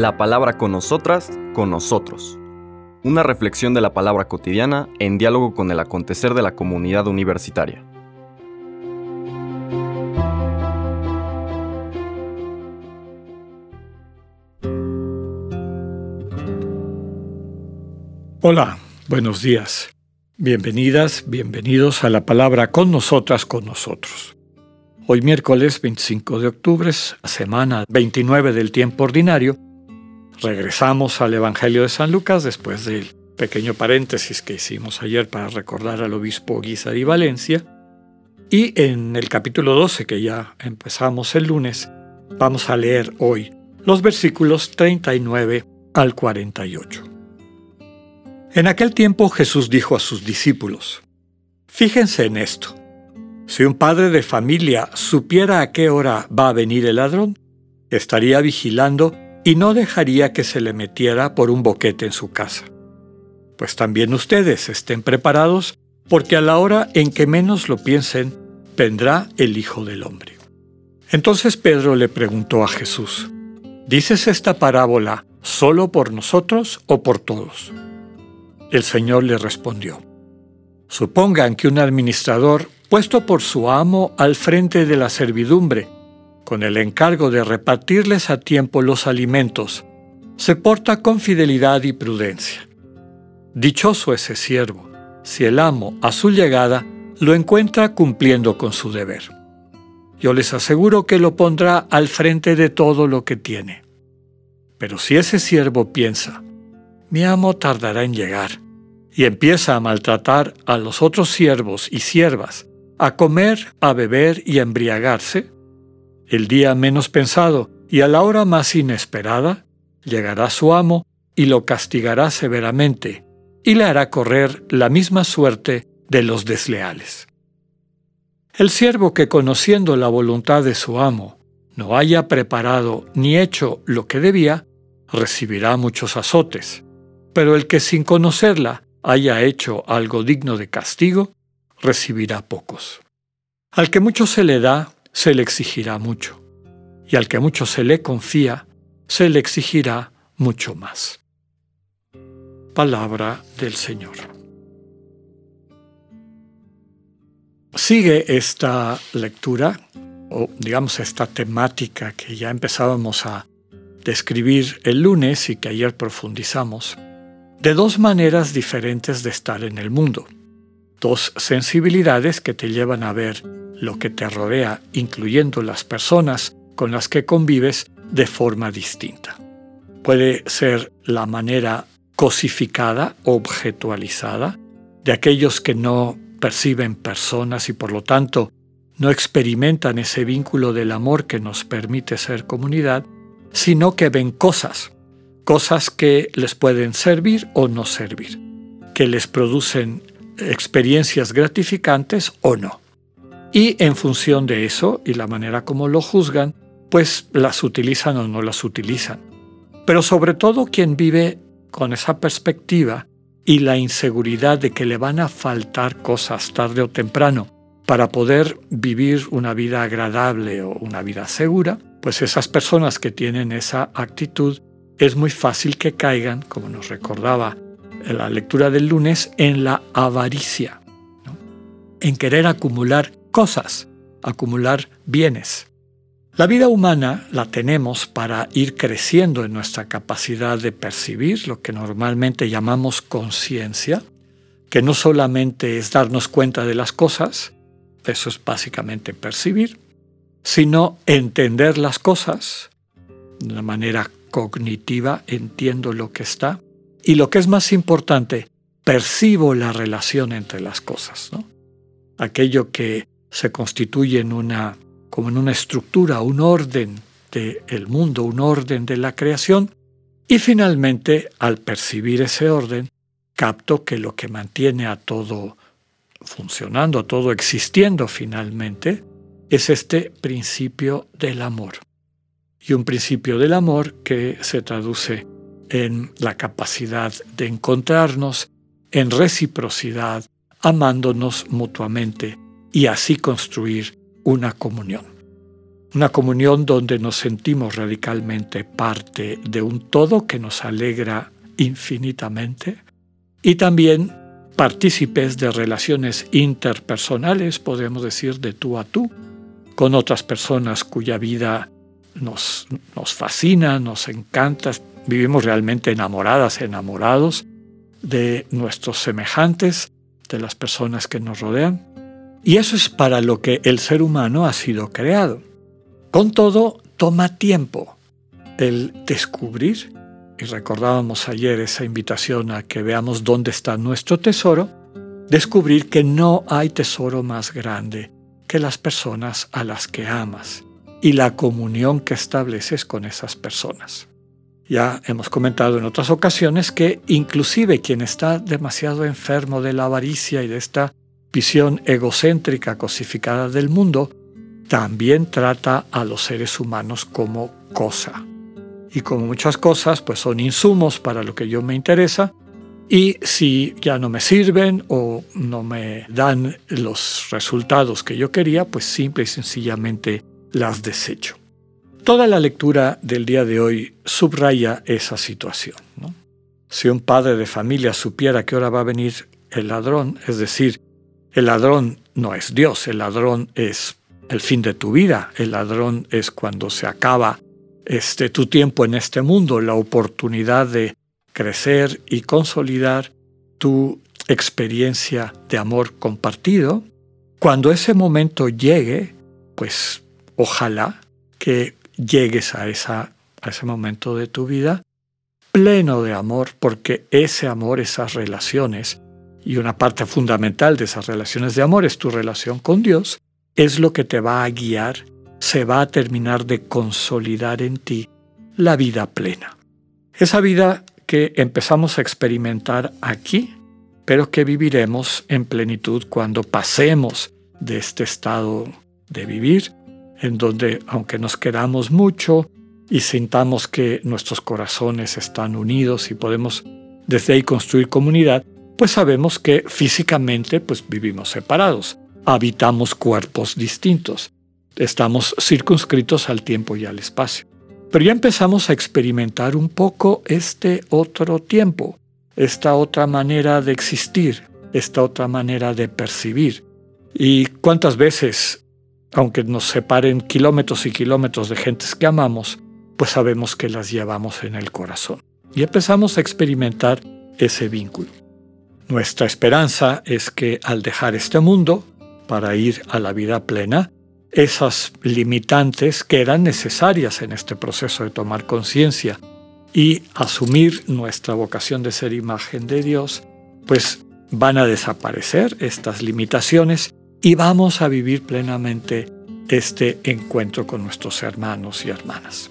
La palabra con nosotras, con nosotros. Una reflexión de la palabra cotidiana en diálogo con el acontecer de la comunidad universitaria. Hola, buenos días. Bienvenidas, bienvenidos a la palabra con nosotras, con nosotros. Hoy miércoles 25 de octubre, semana 29 del tiempo ordinario, regresamos al Evangelio de San Lucas después del pequeño paréntesis que hicimos ayer para recordar al obispo Guizar y Valencia. Y en el capítulo 12, que ya empezamos el lunes, vamos a leer hoy los versículos 39 al 48. En aquel tiempo Jesús dijo a sus discípulos, Fíjense en esto. Si un padre de familia supiera a qué hora va a venir el ladrón, estaría vigilando y no dejaría que se le metiera por un boquete en su casa. Pues también ustedes estén preparados, porque a la hora en que menos lo piensen, vendrá el Hijo del Hombre. Entonces Pedro le preguntó a Jesús, ¿dices esta parábola solo por nosotros o por todos? El Señor le respondió, Supongan que un administrador puesto por su amo al frente de la servidumbre, con el encargo de repartirles a tiempo los alimentos, se porta con fidelidad y prudencia. Dichoso ese siervo, si el amo, a su llegada, lo encuentra cumpliendo con su deber. Yo les aseguro que lo pondrá al frente de todo lo que tiene. Pero si ese siervo piensa, mi amo tardará en llegar, y empieza a maltratar a los otros siervos y siervas, a comer, a beber y a embriagarse, el día menos pensado y a la hora más inesperada, llegará su amo y lo castigará severamente, y le hará correr la misma suerte de los desleales. El siervo que conociendo la voluntad de su amo no haya preparado ni hecho lo que debía, recibirá muchos azotes, pero el que sin conocerla haya hecho algo digno de castigo, recibirá pocos. Al que mucho se le da, se le exigirá mucho, y al que mucho se le confía, se le exigirá mucho más. Palabra del Señor. Sigue esta lectura, o digamos esta temática que ya empezábamos a describir el lunes y que ayer profundizamos, de dos maneras diferentes de estar en el mundo dos sensibilidades que te llevan a ver lo que te rodea, incluyendo las personas con las que convives, de forma distinta. Puede ser la manera cosificada, objetualizada, de aquellos que no perciben personas y por lo tanto no experimentan ese vínculo del amor que nos permite ser comunidad, sino que ven cosas, cosas que les pueden servir o no servir, que les producen experiencias gratificantes o no. Y en función de eso y la manera como lo juzgan, pues las utilizan o no las utilizan. Pero sobre todo quien vive con esa perspectiva y la inseguridad de que le van a faltar cosas tarde o temprano para poder vivir una vida agradable o una vida segura, pues esas personas que tienen esa actitud es muy fácil que caigan, como nos recordaba en la lectura del lunes, en la avaricia, en querer acumular cosas, acumular bienes. La vida humana la tenemos para ir creciendo en nuestra capacidad de percibir lo que normalmente llamamos conciencia, que no solamente es darnos cuenta de las cosas, eso es básicamente percibir, sino entender las cosas de una manera cognitiva, entiendo lo que está, y lo que es más importante, percibo la relación entre las cosas, ¿no? Aquello que se constituye en una, como en una estructura, un orden del mundo, un orden de la creación, y finalmente, al percibir ese orden, capto que lo que mantiene a todo funcionando, a todo existiendo finalmente, es este principio del amor. Y un principio del amor que se traduce en la capacidad de encontrarnos en reciprocidad, amándonos mutuamente y así construir una comunión. una comunión donde nos sentimos radicalmente parte de un todo que nos alegra infinitamente y también partícipes de relaciones interpersonales, podemos decir de tú a tú, con otras personas cuya vida nos, nos fascina, nos encanta, vivimos realmente enamoradas, enamorados de nuestros semejantes, de las personas que nos rodean. Y eso es para lo que el ser humano ha sido creado. Con todo, toma tiempo el descubrir, y recordábamos ayer esa invitación a que veamos dónde está nuestro tesoro, descubrir que no hay tesoro más grande que las personas a las que amas y la comunión que estableces con esas personas. Ya hemos comentado en otras ocasiones que inclusive quien está demasiado enfermo de la avaricia y de esta visión egocéntrica cosificada del mundo, también trata a los seres humanos como cosa. Y como muchas cosas, pues son insumos para lo que yo me interesa, y si ya no me sirven o no me dan los resultados que yo quería, pues simple y sencillamente las desecho. Toda la lectura del día de hoy subraya esa situación. Si un padre de familia supiera que ahora va a venir el ladrón, es decir, el ladrón no es Dios, el ladrón es el fin de tu vida, el ladrón es cuando se acaba este, tu tiempo en este mundo, la oportunidad de crecer y consolidar tu experiencia de amor compartido. Cuando ese momento llegue, pues ojalá que llegues a, esa, a ese momento de tu vida pleno de amor, porque ese amor, esas relaciones, y una parte fundamental de esas relaciones de amor es tu relación con Dios, es lo que te va a guiar, se va a terminar de consolidar en ti la vida plena. Esa vida que empezamos a experimentar aquí, pero que viviremos en plenitud cuando pasemos de este estado de vivir en donde aunque nos queramos mucho y sintamos que nuestros corazones están unidos y podemos desde ahí construir comunidad, pues sabemos que físicamente pues vivimos separados, habitamos cuerpos distintos, estamos circunscritos al tiempo y al espacio. Pero ya empezamos a experimentar un poco este otro tiempo, esta otra manera de existir, esta otra manera de percibir. ¿Y cuántas veces aunque nos separen kilómetros y kilómetros de gentes que amamos, pues sabemos que las llevamos en el corazón. Y empezamos a experimentar ese vínculo. Nuestra esperanza es que al dejar este mundo, para ir a la vida plena, esas limitantes que eran necesarias en este proceso de tomar conciencia y asumir nuestra vocación de ser imagen de Dios, pues van a desaparecer estas limitaciones y vamos a vivir plenamente este encuentro con nuestros hermanos y hermanas.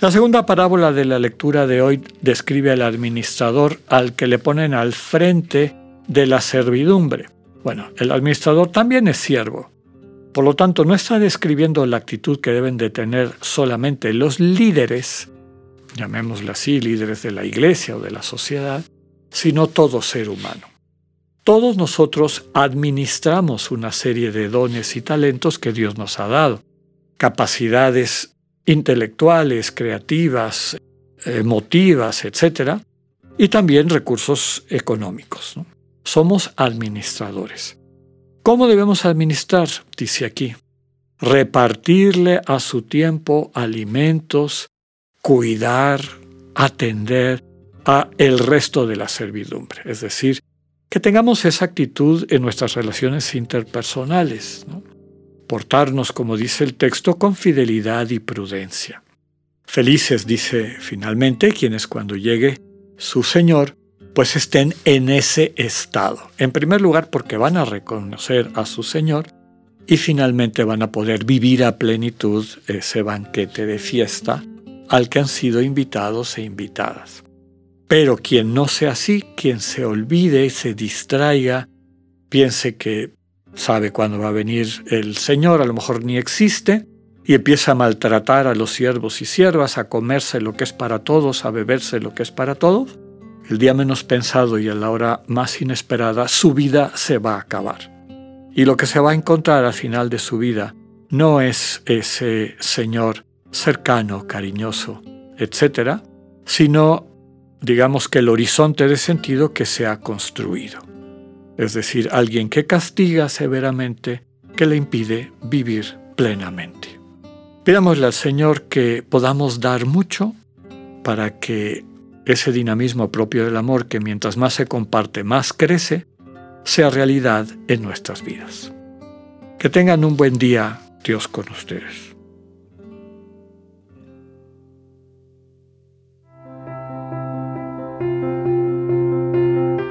La segunda parábola de la lectura de hoy describe al administrador al que le ponen al frente de la servidumbre. Bueno, el administrador también es siervo. Por lo tanto, no está describiendo la actitud que deben de tener solamente los líderes, llamémosle así, líderes de la iglesia o de la sociedad, sino todo ser humano. Todos nosotros administramos una serie de dones y talentos que Dios nos ha dado, capacidades intelectuales, creativas, emotivas, etc. Y también recursos económicos. Somos administradores. ¿Cómo debemos administrar? Dice aquí. Repartirle a su tiempo alimentos, cuidar, atender a el resto de la servidumbre, es decir, que tengamos esa actitud en nuestras relaciones interpersonales, portarnos, como dice el texto, con fidelidad y prudencia. Felices, dice finalmente, quienes cuando llegue su Señor, pues estén en ese estado. En primer lugar, porque van a reconocer a su Señor y finalmente van a poder vivir a plenitud ese banquete de fiesta al que han sido invitados e invitadas. Pero quien no sea así, quien se olvide, se distraiga, piense que sabe cuándo va a venir el Señor, a lo mejor ni existe, y empieza a maltratar a los siervos y siervas, a comerse lo que es para todos, a beberse lo que es para todos, el día menos pensado y a la hora más inesperada, su vida se va a acabar. Y lo que se va a encontrar al final de su vida no es ese Señor cercano, cariñoso, etc., sino, digamos que el horizonte de sentido que se ha construido. Es decir, alguien que castiga severamente, que le impide vivir plenamente. Pidámosle al Señor que podamos dar mucho para que ese dinamismo propio del amor que mientras más se comparte, más crece, sea realidad en nuestras vidas. Que tengan un buen día, Dios con ustedes.